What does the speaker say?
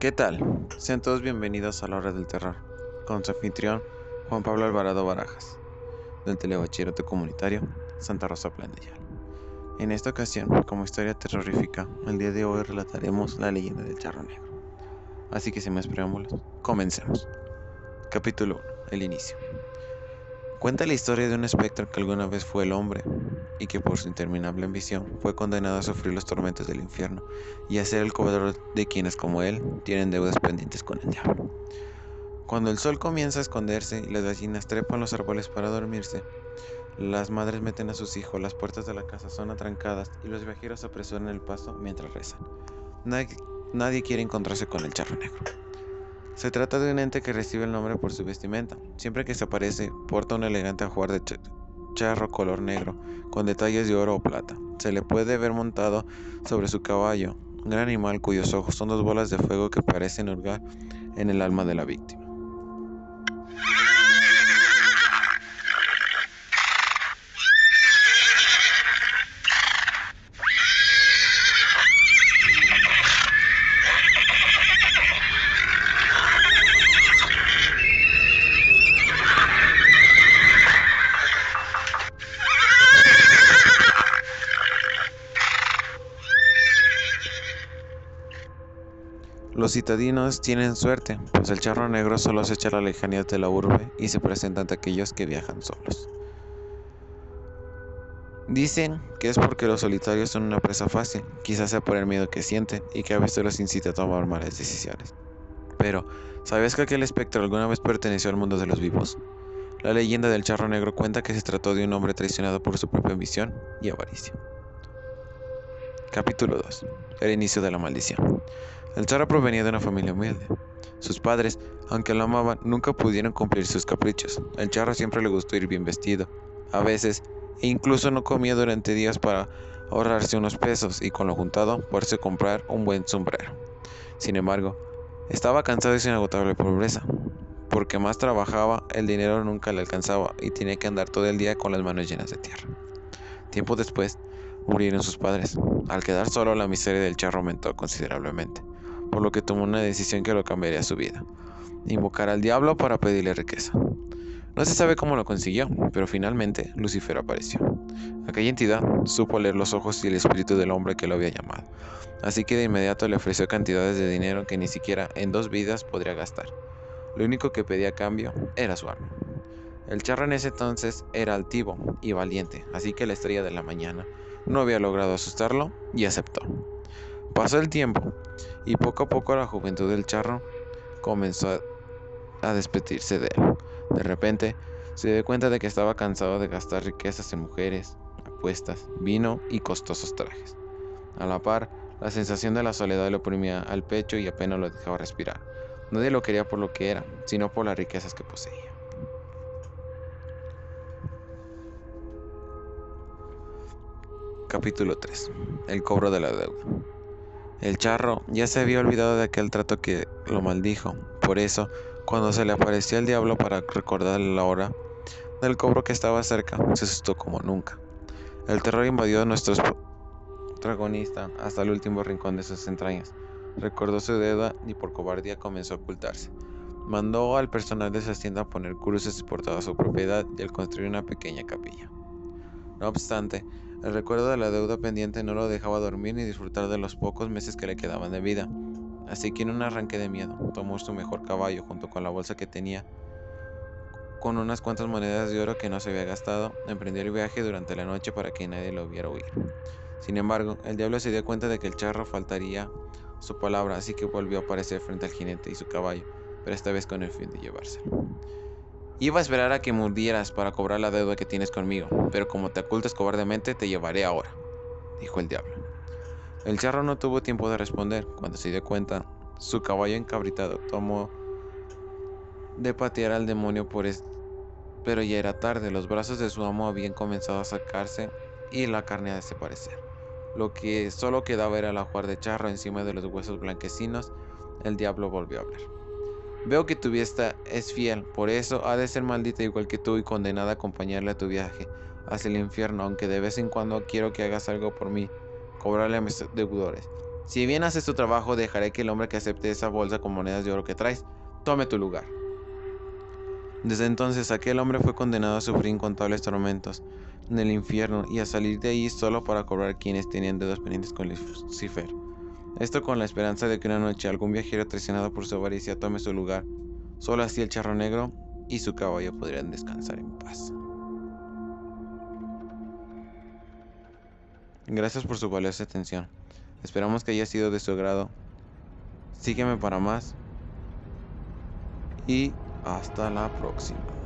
¿Qué tal? Sean todos bienvenidos a la hora del terror, con su anfitrión Juan Pablo Alvarado Barajas, del Telebachillerato Comunitario Santa Rosa Planella. En esta ocasión, como historia terrorífica, el día de hoy relataremos la leyenda del charro negro. Así que sin más preámbulos, comencemos. Capítulo 1. El inicio. Cuenta la historia de un espectro que alguna vez fue el hombre y que por su interminable ambición fue condenado a sufrir los tormentos del infierno y a ser el cobrador de quienes como él tienen deudas pendientes con el diablo. Cuando el sol comienza a esconderse y las gallinas trepan los árboles para dormirse, las madres meten a sus hijos, las puertas de la casa son atrancadas y los viajeros apresuran el paso mientras rezan. Nadie, quiere encontrarse con el charro negro. Se trata de un ente que recibe el nombre por su vestimenta. Siempre que se aparece, porta un elegante ajuar de charro color negro, con detalles de oro o plata. Se le puede ver montado sobre su caballo, un gran animal cuyos ojos son dos bolas de fuego que parecen hurgar en el alma de la víctima. Los citadinos tienen suerte, pues el charro negro solo se echa a la lejanía de la urbe y se presenta ante aquellos que viajan solos. Dicen que es porque los solitarios son una presa fácil, quizás sea por el miedo que sienten y que a veces los incita a tomar malas decisiones. Pero, ¿sabes que aquel espectro alguna vez perteneció al mundo de los vivos? La leyenda del charro negro cuenta que se trató de un hombre traicionado por su propia ambición y avaricia. Capítulo 2. El inicio de la maldición. El charro provenía de una familia humilde. Sus padres, aunque lo amaban, nunca pudieron cumplir sus caprichos. El charro siempre le gustó ir bien vestido. A veces, e incluso no comía durante días para ahorrarse unos pesos y con lo juntado poderse comprar un buen sombrero. Sin embargo, estaba cansado de su inagotable pobreza. Porque más trabajaba, el dinero nunca le alcanzaba y tenía que andar todo el día con las manos llenas de tierra. Tiempo después, murieron sus padres. Al quedar solo, la miseria del charro aumentó considerablemente por lo que tomó una decisión que lo cambiaría su vida. Invocar al diablo para pedirle riqueza. No se sabe cómo lo consiguió, pero finalmente Lucifer apareció. Aquella entidad supo leer los ojos y el espíritu del hombre que lo había llamado, así que de inmediato le ofreció cantidades de dinero que ni siquiera en dos vidas podría gastar. Lo único que pedía a cambio era su alma. El charro en ese entonces era altivo y valiente, así que la estrella de la mañana no había logrado asustarlo y aceptó. Pasó el tiempo y poco a poco la juventud del charro comenzó a despedirse de él. De repente se dio cuenta de que estaba cansado de gastar riquezas en mujeres, apuestas, vino y costosos trajes. A la par, la sensación de la soledad le oprimía al pecho y apenas lo dejaba respirar. Nadie lo quería por lo que era, sino por las riquezas que poseía. Capítulo 3. El cobro de la deuda. El charro ya se había olvidado de aquel trato que lo maldijo. Por eso, cuando se le apareció el diablo para recordarle la hora del cobro que estaba cerca, se asustó como nunca. El terror invadió a nuestro protagonista hasta el último rincón de sus entrañas. Recordó su deuda y por cobardía comenzó a ocultarse. Mandó al personal de su hacienda a poner cruces por toda su propiedad y al construir una pequeña capilla. No obstante, el recuerdo de la deuda pendiente no lo dejaba dormir ni disfrutar de los pocos meses que le quedaban de vida. Así que en un arranque de miedo, tomó su mejor caballo junto con la bolsa que tenía, con unas cuantas monedas de oro que no se había gastado, emprendió el viaje durante la noche para que nadie lo viera huir. Sin embargo, el diablo se dio cuenta de que el charro faltaría su palabra, así que volvió a aparecer frente al jinete y su caballo, pero esta vez con el fin de llevárselo. Iba a esperar a que murieras para cobrar la deuda que tienes conmigo, pero como te ocultas cobardemente, te llevaré ahora, dijo el diablo. El charro no tuvo tiempo de responder. Cuando se dio cuenta, su caballo encabritado tomó de patear al demonio por es... Pero ya era tarde, los brazos de su amo habían comenzado a sacarse y la carne a desaparecer. Lo que solo quedaba era el ajuar de charro encima de los huesos blanquecinos. El diablo volvió a hablar. Veo que tu vista es fiel, por eso ha de ser maldita igual que tú y condenada a acompañarle a tu viaje hacia el infierno, aunque de vez en cuando quiero que hagas algo por mí, cobrarle a mis deudores. Si bien haces tu trabajo, dejaré que el hombre que acepte esa bolsa con monedas de oro que traes tome tu lugar. Desde entonces aquel hombre fue condenado a sufrir incontables tormentos en el infierno y a salir de ahí solo para cobrar quienes tenían deudas pendientes con Lucifer. Esto con la esperanza de que una noche algún viajero traicionado por su avaricia tome su lugar. Solo así el charro negro y su caballo podrían descansar en paz. Gracias por su valiosa atención. Esperamos que haya sido de su agrado. Sígueme para más. Y hasta la próxima.